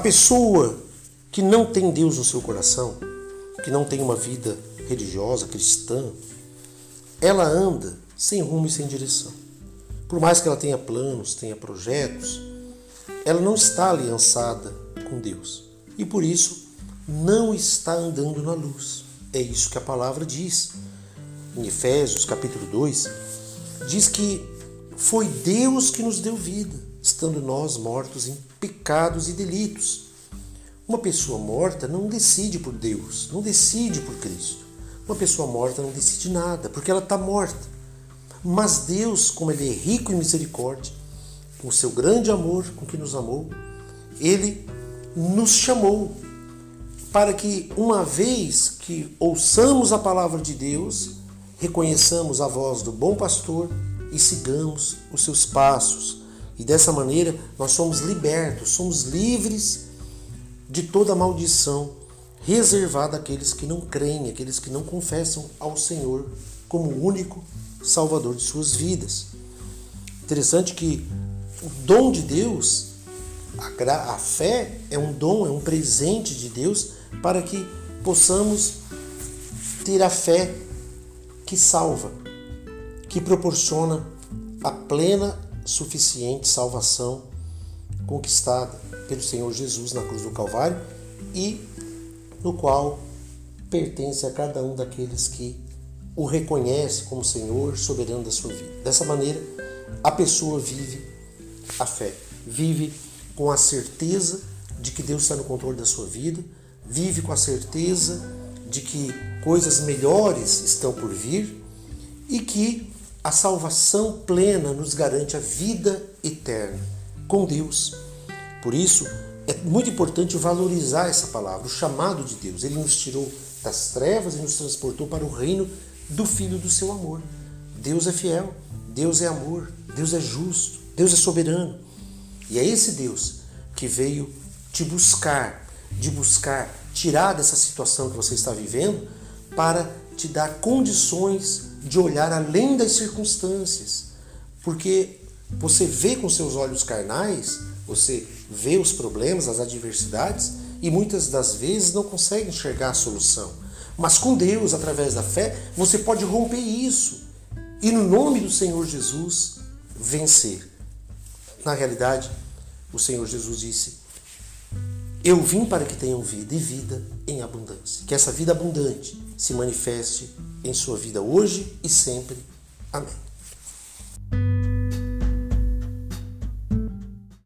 pessoa que não tem Deus no seu coração, que não tem uma vida religiosa, cristã, ela anda sem rumo e sem direção. Por mais que ela tenha planos, tenha projetos, ela não está aliançada com Deus. E por isso não está andando na luz. É isso que a palavra diz. Em Efésios, capítulo 2, diz que foi Deus que nos deu vida, estando nós mortos em pecados e delitos. Uma pessoa morta não decide por Deus, não decide por Cristo. Uma pessoa morta não decide nada, porque ela está morta. Mas Deus, como Ele é rico em misericórdia, com o seu grande amor com que nos amou, Ele nos chamou para que, uma vez que ouçamos a palavra de Deus, reconheçamos a voz do bom pastor e sigamos os seus passos. E dessa maneira nós somos libertos, somos livres de toda maldição reservada àqueles que não creem, àqueles que não confessam ao Senhor como único Salvador de suas vidas. Interessante que o dom de Deus, a, a fé é um dom, é um presente de Deus para que possamos ter a fé que salva, que proporciona a plena, suficiente salvação conquistada pelo Senhor Jesus na cruz do Calvário e no qual pertence a cada um daqueles que o reconhece como Senhor soberano da sua vida. Dessa maneira, a pessoa vive a fé, vive com a certeza de que Deus está no controle da sua vida, vive com a certeza de que coisas melhores estão por vir e que a salvação plena nos garante a vida eterna com Deus. Por isso, é muito importante valorizar essa palavra, o chamado de Deus. Ele nos tirou das trevas e nos transportou para o reino do Filho do seu amor. Deus é fiel, Deus é amor, Deus é justo, Deus é soberano. E é esse Deus que veio te buscar, de buscar tirar dessa situação que você está vivendo para te dar condições de olhar além das circunstâncias. Porque você vê com seus olhos carnais, você vê os problemas, as adversidades e muitas das vezes não consegue enxergar a solução. Mas com Deus, através da fé, você pode romper isso e, no nome do Senhor Jesus, vencer. Na realidade, o Senhor Jesus disse: Eu vim para que tenham vida e vida em abundância. Que essa vida abundante se manifeste em sua vida hoje e sempre. Amém.